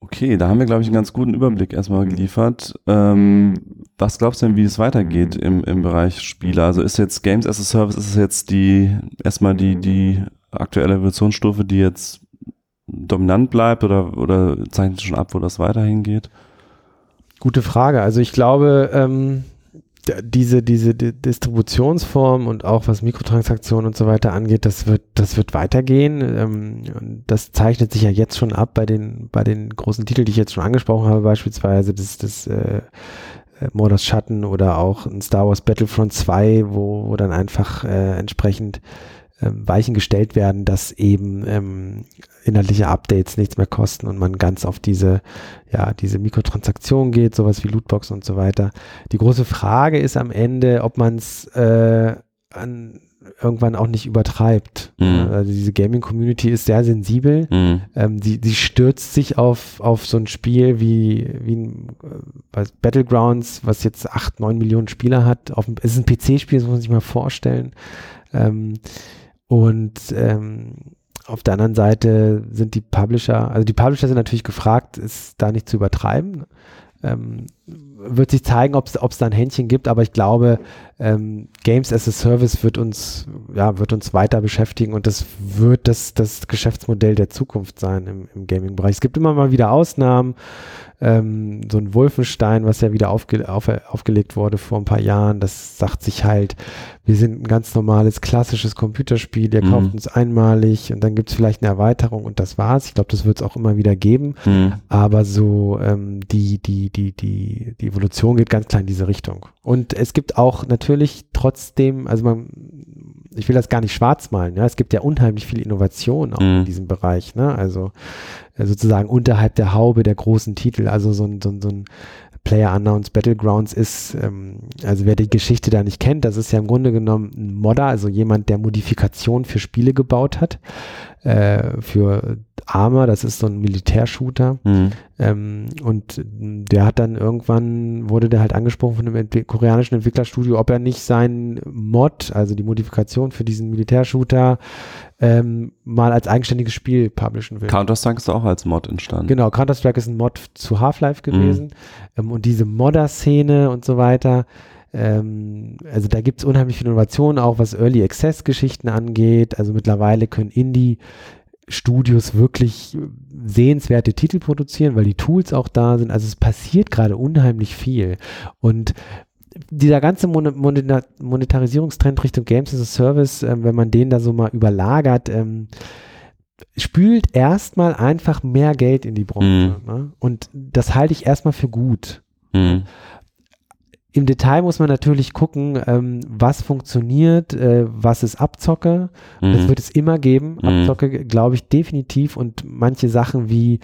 Okay, da haben wir, glaube ich, einen ganz guten Überblick erstmal geliefert. Ähm, was glaubst du denn, wie es weitergeht im, im Bereich Spiele? Also ist jetzt Games as a Service, ist es jetzt die erstmal die, die aktuelle Evolutionsstufe, die jetzt dominant bleibt oder, oder zeichnet schon ab, wo das weiterhin geht? Gute Frage. Also ich glaube, ähm, diese, diese Di- Distributionsform und auch was Mikrotransaktionen und so weiter angeht, das wird, das wird weitergehen. Ähm, das zeichnet sich ja jetzt schon ab bei den, bei den großen Titeln, die ich jetzt schon angesprochen habe, beispielsweise das, das äh, äh, Mordors Schatten oder auch ein Star Wars Battlefront 2, wo, wo dann einfach äh, entsprechend ähm, Weichen gestellt werden, dass eben ähm, inhaltliche Updates nichts mehr kosten und man ganz auf diese, ja, diese Mikrotransaktion geht, sowas wie Lootbox und so weiter. Die große Frage ist am Ende, ob man es äh, an irgendwann auch nicht übertreibt. Mhm. Also diese Gaming-Community ist sehr sensibel. Mhm. Ähm, die, die stürzt sich auf, auf so ein Spiel wie, wie ein, äh, was- Battlegrounds, was jetzt acht, neun Millionen Spieler hat. Auf, es ist ein PC-Spiel, das muss man sich mal vorstellen. Ähm, und ähm, auf der anderen Seite sind die Publisher, also die Publisher sind natürlich gefragt, es da nicht zu übertreiben. Ähm, wird sich zeigen, ob es da ein Händchen gibt, aber ich glaube, ähm, Games as a Service wird uns, ja, wird uns weiter beschäftigen und das wird das, das Geschäftsmodell der Zukunft sein im, im Gaming-Bereich. Es gibt immer mal wieder Ausnahmen, ähm, so ein Wolfenstein, was ja wieder aufge, auf, aufgelegt wurde vor ein paar Jahren, das sagt sich halt, wir sind ein ganz normales, klassisches Computerspiel, ihr Mhm. kauft uns einmalig und dann gibt es vielleicht eine Erweiterung und das war's. Ich glaube, das wird es auch immer wieder geben. Mhm. Aber so ähm, die, die, die, die, die Evolution geht ganz klar in diese Richtung. Und es gibt auch natürlich trotzdem, also man, ich will das gar nicht schwarz malen, ja, es gibt ja unheimlich viel Innovation auch Mhm. in diesem Bereich, ne? Also äh, sozusagen unterhalb der Haube der großen Titel, also so ein, so ein, so ein Player Unknowns Battlegrounds ist, ähm, also wer die Geschichte da nicht kennt, das ist ja im Grunde genommen ein Modder, also jemand, der Modifikationen für Spiele gebaut hat, äh, für Arma, das ist so ein Militärshooter, Mhm. ähm, und der hat dann irgendwann, wurde der halt angesprochen von einem Entwi koreanischen Entwicklerstudio, ob er nicht seinen Mod, also die Modifikation für diesen Militärshooter, ähm, mal als eigenständiges Spiel publishen will. Counter-Strike ist auch als Mod entstanden. Genau, Counter-Strike ist ein Mod zu Half-Life Mhm. gewesen. Ähm, und diese Modder-Szene und so weiter, ähm, also da gibt es unheimlich viel Innovation, auch was Early Access-Geschichten angeht. Also mittlerweile können Indie-Studios wirklich äh, sehenswerte Titel produzieren, weil die Tools auch da sind. Also es passiert gerade unheimlich viel. Und dieser ganze Mon Monet Monetarisierungstrend Richtung Games as a Service, ähm, wenn man den da so mal überlagert, ähm, spült erstmal einfach mehr Geld in die Branche. Ne? Und das halte ich erstmal für gut. Mhm. Im Detail muss man natürlich gucken, ähm, was funktioniert, äh, was ist Abzocke. Das Mhm. wird es immer geben. Mhm. Abzocke glaube ich definitiv. Und manche Sachen wie,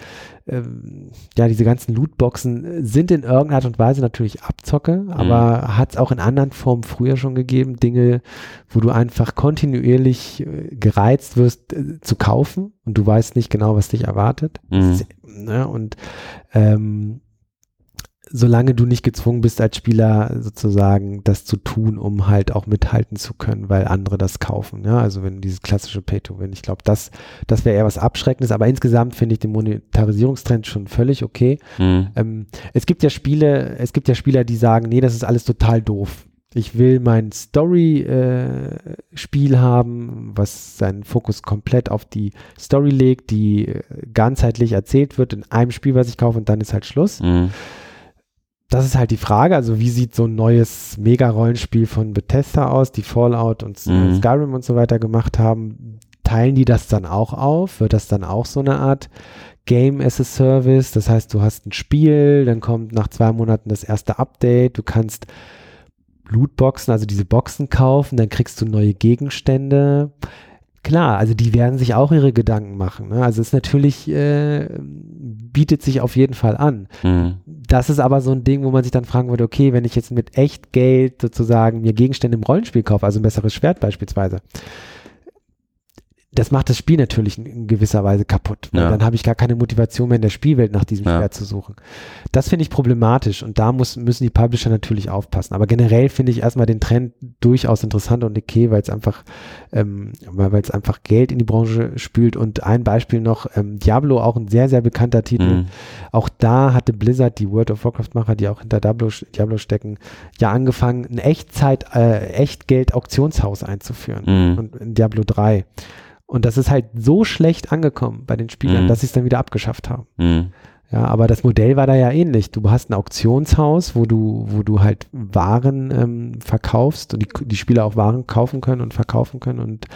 ähm, ja, diese ganzen Lootboxen äh, sind in irgendeiner Art und Weise natürlich Abzocke, aber hat es auch in anderen Formen früher schon gegeben. Dinge, wo du einfach kontinuierlich äh, gereizt wirst äh, zu kaufen und du weißt nicht genau, was dich erwartet. Mhm. Ne? Und ähm, solange du nicht gezwungen bist als Spieler sozusagen das zu tun, um halt auch mithalten zu können, weil andere das kaufen. Ja? Also wenn dieses klassische Pay-to-Win, ich glaube, das, das wäre eher was Abschreckendes, aber insgesamt finde ich den Monetarisierungstrend schon völlig okay. Mhm. Ähm, es gibt ja Spiele, es gibt ja Spieler, die sagen, nee, das ist alles total doof. Ich will mein Story-Spiel haben, was seinen Fokus komplett auf die Story legt, die äh, ganzheitlich erzählt wird in einem Spiel, was ich kaufe und dann ist halt Schluss. Mhm. Das ist halt die Frage, also wie sieht so ein neues Mega-Rollenspiel von Bethesda aus, die Fallout und Mhm. Skyrim und so weiter gemacht haben? Teilen die das dann auch auf? Wird das dann auch so eine Art Game as a Service? Das heißt, du hast ein Spiel, dann kommt nach zwei Monaten das erste Update, du kannst Lootboxen, also diese Boxen kaufen, dann kriegst du neue Gegenstände. Klar, also die werden sich auch ihre Gedanken machen. Ne? Also es ist natürlich äh, bietet sich auf jeden Fall an. Mhm. Das ist aber so ein Ding, wo man sich dann fragen würde, okay, wenn ich jetzt mit echt Geld sozusagen mir Gegenstände im Rollenspiel kaufe, also ein besseres Schwert beispielsweise, das macht das Spiel natürlich in gewisser Weise kaputt. Ja. Dann habe ich gar keine Motivation mehr in der Spielwelt nach diesem ja. Schwert zu suchen. Das finde ich problematisch und da muss, müssen die Publisher natürlich aufpassen. Aber generell finde ich erstmal den Trend durchaus interessant und okay, weil es einfach, ähm, weil es einfach Geld in die Branche spült. Und ein Beispiel noch, ähm, Diablo, auch ein sehr, sehr bekannter Titel. Mhm. Auch da hatte Blizzard, die World of Warcraft-Macher, die auch hinter Diablo, Diablo stecken, ja angefangen, ein Echtzeit, äh, Echtgeld-Auktionshaus einzuführen. Mhm. Und in Diablo 3. Und das ist halt so schlecht angekommen bei den Spielern, mhm. dass sie es dann wieder abgeschafft haben. Mhm. Ja, aber das Modell war da ja ähnlich. Du hast ein Auktionshaus, wo du, wo du halt Waren ähm, verkaufst und die, die Spieler auch Waren kaufen können und verkaufen können. Und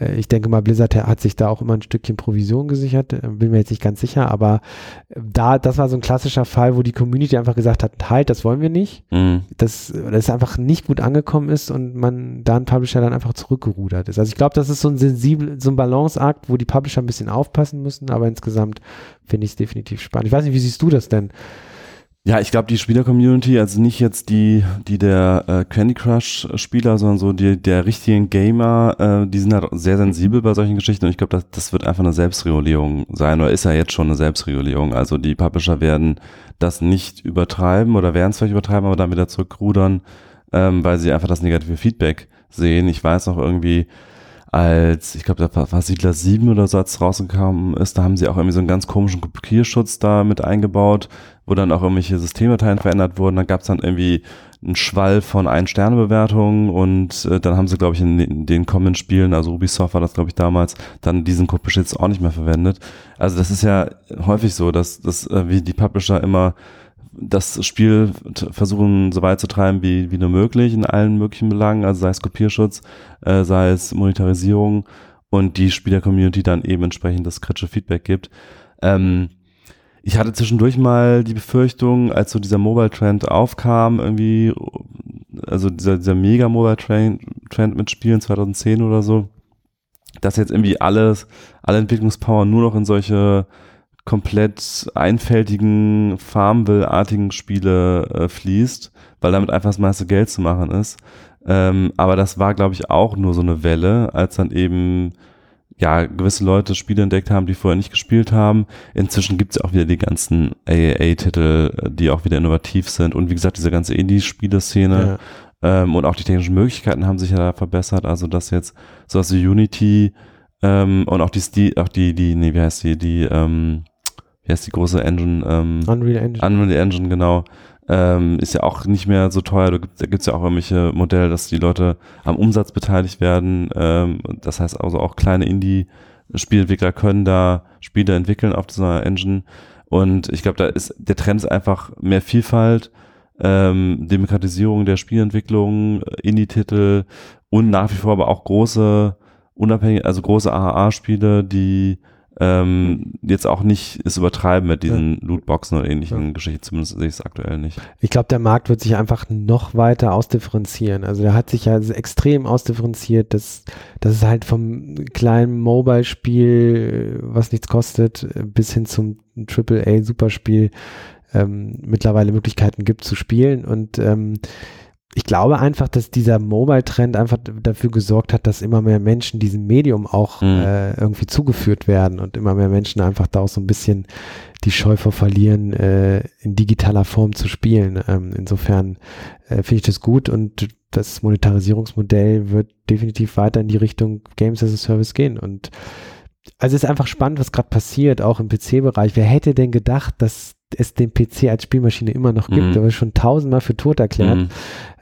äh, ich denke mal, Blizzard hat sich da auch immer ein Stückchen Provision gesichert. Äh, bin mir jetzt nicht ganz sicher, aber äh, da, das war so ein klassischer Fall, wo die Community einfach gesagt hat, halt, das wollen wir nicht. Mhm. Das, das einfach nicht gut angekommen ist und man da ein Publisher dann einfach zurückgerudert ist. Also ich glaube, das ist so ein sensibel, so ein Balanceakt, wo die Publisher ein bisschen aufpassen müssen, aber insgesamt finde ich es definitiv spannend. Ich weiß nicht, wie siehst du das denn? Ja, ich glaube, die Spieler-Community, also nicht jetzt die, die der äh, Candy Crush-Spieler, sondern so die der richtigen Gamer, äh, die sind halt sehr sensibel bei solchen Geschichten und ich glaube, das, das wird einfach eine Selbstregulierung sein oder ist ja jetzt schon eine Selbstregulierung. Also die Publisher werden das nicht übertreiben oder werden es vielleicht übertreiben, aber dann wieder zurückrudern, ähm, weil sie einfach das negative Feedback sehen. Ich weiß noch irgendwie, als, ich glaube, da war Siedler 7 oder so, als rausgekommen ist, da haben sie auch irgendwie so einen ganz komischen Kopierschutz da mit eingebaut, wo dann auch irgendwelche Systemeteilen verändert wurden. Dann gab es dann irgendwie einen Schwall von Ein-Sterne-Bewertungen und äh, dann haben sie, glaube ich, in, in den kommenden Spielen, also Ubisoft war das, glaube ich, damals, dann diesen Kopierschutz auch nicht mehr verwendet. Also das ist ja häufig so, dass, dass äh, wie die Publisher immer das Spiel versuchen so weit zu treiben wie, wie nur möglich in allen möglichen Belangen, also sei es Kopierschutz, äh, sei es Monetarisierung und die Spieler-Community dann eben entsprechend das kritische Feedback gibt. Ähm, ich hatte zwischendurch mal die Befürchtung, als so dieser Mobile-Trend aufkam, irgendwie, also dieser, dieser Mega-Mobile-Trend Trend mit Spielen 2010 oder so, dass jetzt irgendwie alles, alle Entwicklungspower nur noch in solche komplett einfältigen, Farmville-artigen Spiele äh, fließt, weil damit einfach das meiste Geld zu machen ist. Ähm, aber das war, glaube ich, auch nur so eine Welle, als dann eben ja gewisse Leute Spiele entdeckt haben, die vorher nicht gespielt haben. Inzwischen gibt es auch wieder die ganzen AAA-Titel, äh, die auch wieder innovativ sind. Und wie gesagt, diese ganze Indie-Spieleszene ja. ähm, und auch die technischen Möglichkeiten haben sich ja da verbessert. Also dass jetzt sowas wie Unity ähm, und auch die, auch die, die, nee, wie heißt die, die, ähm, wie heißt die große Engine? Ähm, Unreal Engine. Unreal Engine, genau. Ähm, ist ja auch nicht mehr so teuer. Da gibt es ja auch irgendwelche Modelle, dass die Leute am Umsatz beteiligt werden. Ähm, das heißt also auch kleine Indie-Spielentwickler können da Spiele entwickeln auf dieser Engine. Und ich glaube, da ist der Trend ist einfach mehr Vielfalt, ähm, Demokratisierung der Spielentwicklung, Indie-Titel und nach wie vor aber auch große, unabhängige, also große AAA-Spiele, die ähm, jetzt auch nicht es übertreiben mit diesen ja. Lootboxen oder ähnlichen ja. Geschichten, zumindest sehe ich es aktuell nicht. Ich glaube, der Markt wird sich einfach noch weiter ausdifferenzieren. Also der hat sich ja extrem ausdifferenziert, dass, dass es halt vom kleinen Mobile-Spiel, was nichts kostet, bis hin zum AAA-Superspiel ähm, mittlerweile Möglichkeiten gibt zu spielen und ähm, ich glaube einfach, dass dieser Mobile-Trend einfach dafür gesorgt hat, dass immer mehr Menschen diesem Medium auch mhm. äh, irgendwie zugeführt werden und immer mehr Menschen einfach da auch so ein bisschen die Scheu vor verlieren, äh, in digitaler Form zu spielen. Ähm, insofern äh, finde ich das gut und das Monetarisierungsmodell wird definitiv weiter in die Richtung Games as a Service gehen und also es ist einfach spannend, was gerade passiert, auch im PC-Bereich. Wer hätte denn gedacht, dass es den PC als Spielmaschine immer noch gibt. Mhm. Der wird schon tausendmal für tot erklärt. Mhm.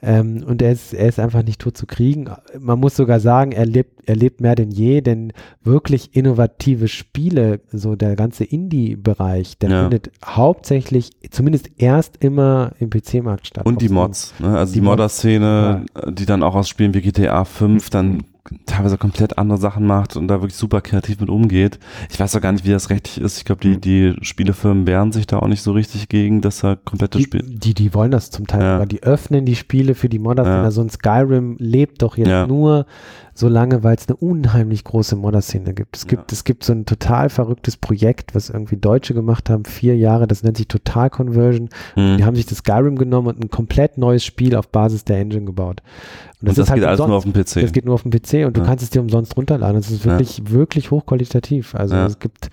Ähm, und er ist, er ist einfach nicht tot zu kriegen. Man muss sogar sagen, er lebt, er lebt mehr denn je, denn wirklich innovative Spiele, so der ganze Indie-Bereich, der ja. findet hauptsächlich, zumindest erst immer im PC-Markt statt. Und die Mods, ne? also die, die Modder-Szene, ja. die dann auch aus Spielen wie GTA 5 dann teilweise komplett andere Sachen macht und da wirklich super kreativ mit umgeht. Ich weiß auch gar nicht, wie das rechtlich ist. Ich glaube, die, die Spielefirmen wehren sich da auch nicht so richtig gegen, dass er komplette Spiele. Die, die wollen das zum Teil, ja. die öffnen die Spiele für die Modder. Ja. Also ein Skyrim lebt doch jetzt ja. nur so lange, weil es eine unheimlich große Modder-Szene gibt. Es gibt, ja. es gibt so ein total verrücktes Projekt, was irgendwie Deutsche gemacht haben, vier Jahre, das nennt sich Total Conversion. Mhm. Die haben sich das Skyrim genommen und ein komplett neues Spiel auf Basis der Engine gebaut. Und das, und das halt geht alles nur auf dem PC. Das geht nur auf dem PC und du kannst es dir umsonst runterladen. Das ist wirklich, ja. wirklich hochqualitativ. Also es gibt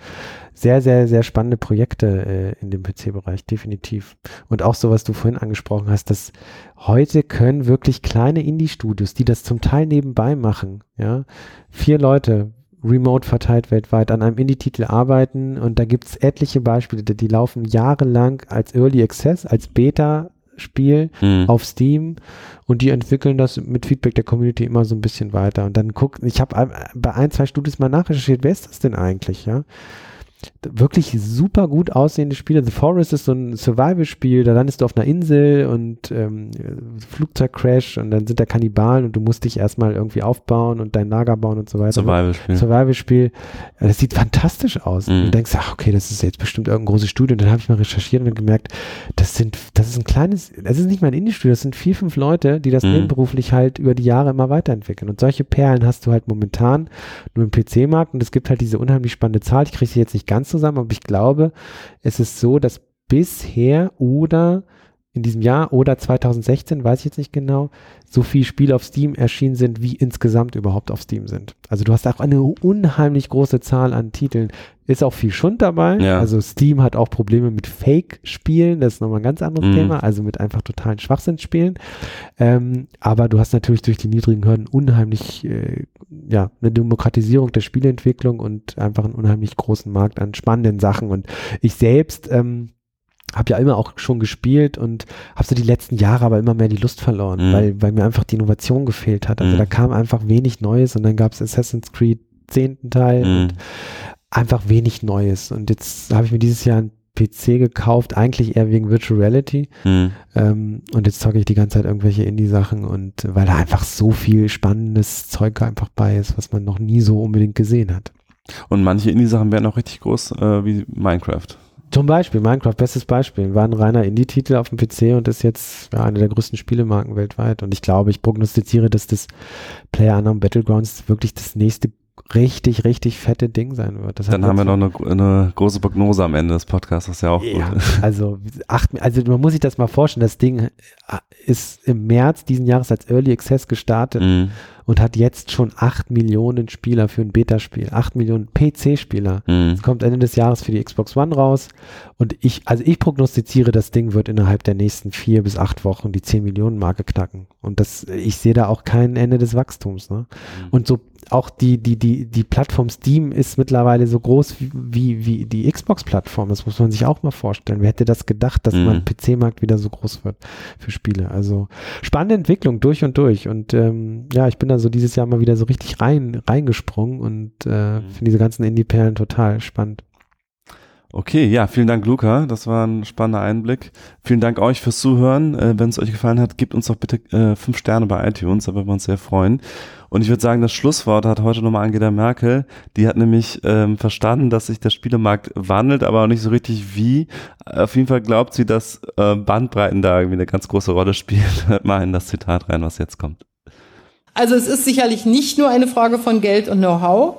sehr, sehr, sehr spannende Projekte äh, in dem PC-Bereich, definitiv. Und auch so, was du vorhin angesprochen hast, dass heute können wirklich kleine Indie-Studios, die das zum Teil nebenbei machen, ja, vier Leute remote verteilt weltweit an einem Indie-Titel arbeiten und da gibt es etliche Beispiele, die, die laufen jahrelang als Early Access, als Beta Spiel mhm. auf Steam und die entwickeln das mit Feedback der Community immer so ein bisschen weiter und dann guckt, ich habe bei ein, zwei Studios mal nachrecherchiert, wer ist das denn eigentlich, ja? Wirklich super gut aussehende Spiele. The Forest ist so ein Survival-Spiel, da landest du auf einer Insel und ähm, Flugzeugcrash und dann sind da Kannibalen und du musst dich erstmal irgendwie aufbauen und dein Lager bauen und so weiter. Survival-Spiel. Survival-Spiel. Das sieht fantastisch aus. Mhm. Du denkst, ach, okay, das ist jetzt bestimmt irgendein großes Studio. Und dann habe ich mal recherchiert und gemerkt, das sind, das ist ein kleines, das ist nicht mal ein Indie-Studio, das sind vier, fünf Leute, die das mhm. nebenberuflich halt über die Jahre immer weiterentwickeln. Und solche Perlen hast du halt momentan nur im PC-Markt und es gibt halt diese unheimlich spannende Zahl. Ich kriege sie jetzt nicht ganz zusammen, aber ich glaube, es ist so, dass bisher oder in diesem Jahr oder 2016, weiß ich jetzt nicht genau, so viele Spiele auf Steam erschienen sind, wie insgesamt überhaupt auf Steam sind. Also du hast auch eine unheimlich große Zahl an Titeln. Ist auch viel Schund dabei. Ja. Also Steam hat auch Probleme mit Fake-Spielen, das ist nochmal ein ganz anderes mhm. Thema, also mit einfach totalen Schwachsinnsspielen. Ähm, aber du hast natürlich durch die niedrigen Hürden unheimlich, äh, ja, eine Demokratisierung der Spieleentwicklung und einfach einen unheimlich großen Markt an spannenden Sachen. Und ich selbst, ähm, habe ja immer auch schon gespielt und habe so die letzten Jahre aber immer mehr die Lust verloren, mhm. weil, weil mir einfach die Innovation gefehlt hat. Also mhm. da kam einfach wenig Neues und dann gab es Assassin's Creed zehnten Teil mhm. und einfach wenig Neues. Und jetzt habe ich mir dieses Jahr ein PC gekauft, eigentlich eher wegen Virtual Reality. Mhm. Ähm, und jetzt zocke ich die ganze Zeit irgendwelche Indie-Sachen und weil da einfach so viel spannendes Zeug einfach bei ist, was man noch nie so unbedingt gesehen hat. Und manche Indie-Sachen werden auch richtig groß, äh, wie Minecraft. Zum Beispiel, Minecraft, bestes Beispiel, war ein reiner Indie-Titel auf dem PC und ist jetzt ja, eine der größten Spielemarken weltweit. Und ich glaube, ich prognostiziere, dass das Player Unknown Battlegrounds wirklich das nächste richtig, richtig fette Ding sein wird. Das Dann haben wir noch eine, eine, große Prognose am Ende des Podcasts, das ist ja auch ja, gut. Also, acht, also man muss sich das mal vorstellen, das Ding äh, ist im März diesen Jahres als Early Access gestartet. Mhm und hat jetzt schon acht Millionen Spieler für ein Beta-Spiel, acht Millionen PC-Spieler. Mhm. Es kommt Ende des Jahres für die Xbox One raus und ich, also ich prognostiziere, das Ding wird innerhalb der nächsten vier bis acht Wochen die zehn Millionen Marke knacken und das, ich sehe da auch kein Ende des Wachstums. Ne? Mhm. Und so auch die, die, die, die Plattform Steam ist mittlerweile so groß wie, wie, die Xbox-Plattform. Das muss man sich auch mal vorstellen. Wer hätte das gedacht, dass mhm. man PC-Markt wieder so groß wird für Spiele? Also spannende Entwicklung durch und durch. Und ähm, ja, ich bin da so dieses Jahr mal wieder so richtig rein, reingesprungen und äh, mhm. finde diese ganzen Indie-Perlen total spannend. Okay, ja, vielen Dank, Luca. Das war ein spannender Einblick. Vielen Dank euch fürs Zuhören. Äh, Wenn es euch gefallen hat, gebt uns doch bitte äh, fünf Sterne bei iTunes, da würden wir uns sehr freuen. Und ich würde sagen, das Schlusswort hat heute nochmal Angela Merkel. Die hat nämlich ähm, verstanden, dass sich der Spielemarkt wandelt, aber auch nicht so richtig wie. Auf jeden Fall glaubt sie, dass äh, Bandbreiten da irgendwie eine ganz große Rolle spielen. Hört mal in das Zitat rein, was jetzt kommt. Also es ist sicherlich nicht nur eine Frage von Geld und Know-how,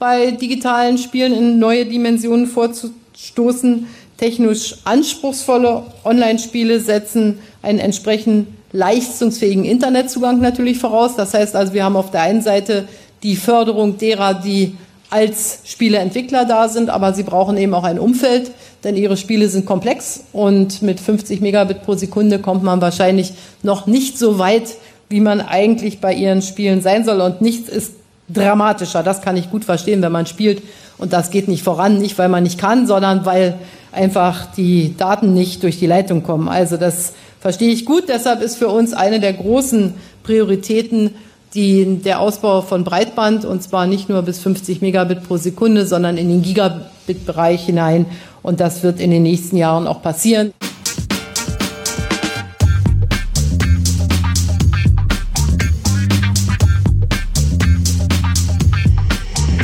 bei digitalen Spielen in neue Dimensionen vorzu stoßen technisch anspruchsvolle Online-Spiele setzen einen entsprechend leistungsfähigen Internetzugang natürlich voraus. Das heißt also, wir haben auf der einen Seite die Förderung derer, die als Spieleentwickler da sind, aber sie brauchen eben auch ein Umfeld, denn ihre Spiele sind komplex und mit 50 Megabit pro Sekunde kommt man wahrscheinlich noch nicht so weit, wie man eigentlich bei ihren Spielen sein soll und nichts ist dramatischer. Das kann ich gut verstehen, wenn man spielt und das geht nicht voran, nicht weil man nicht kann, sondern weil einfach die Daten nicht durch die Leitung kommen. Also das verstehe ich gut. Deshalb ist für uns eine der großen Prioritäten die, der Ausbau von Breitband und zwar nicht nur bis 50 Megabit pro Sekunde, sondern in den Gigabit-Bereich hinein. Und das wird in den nächsten Jahren auch passieren.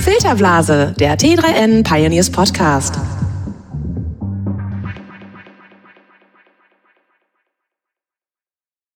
Filterblase, der T3N Pioneers Podcast.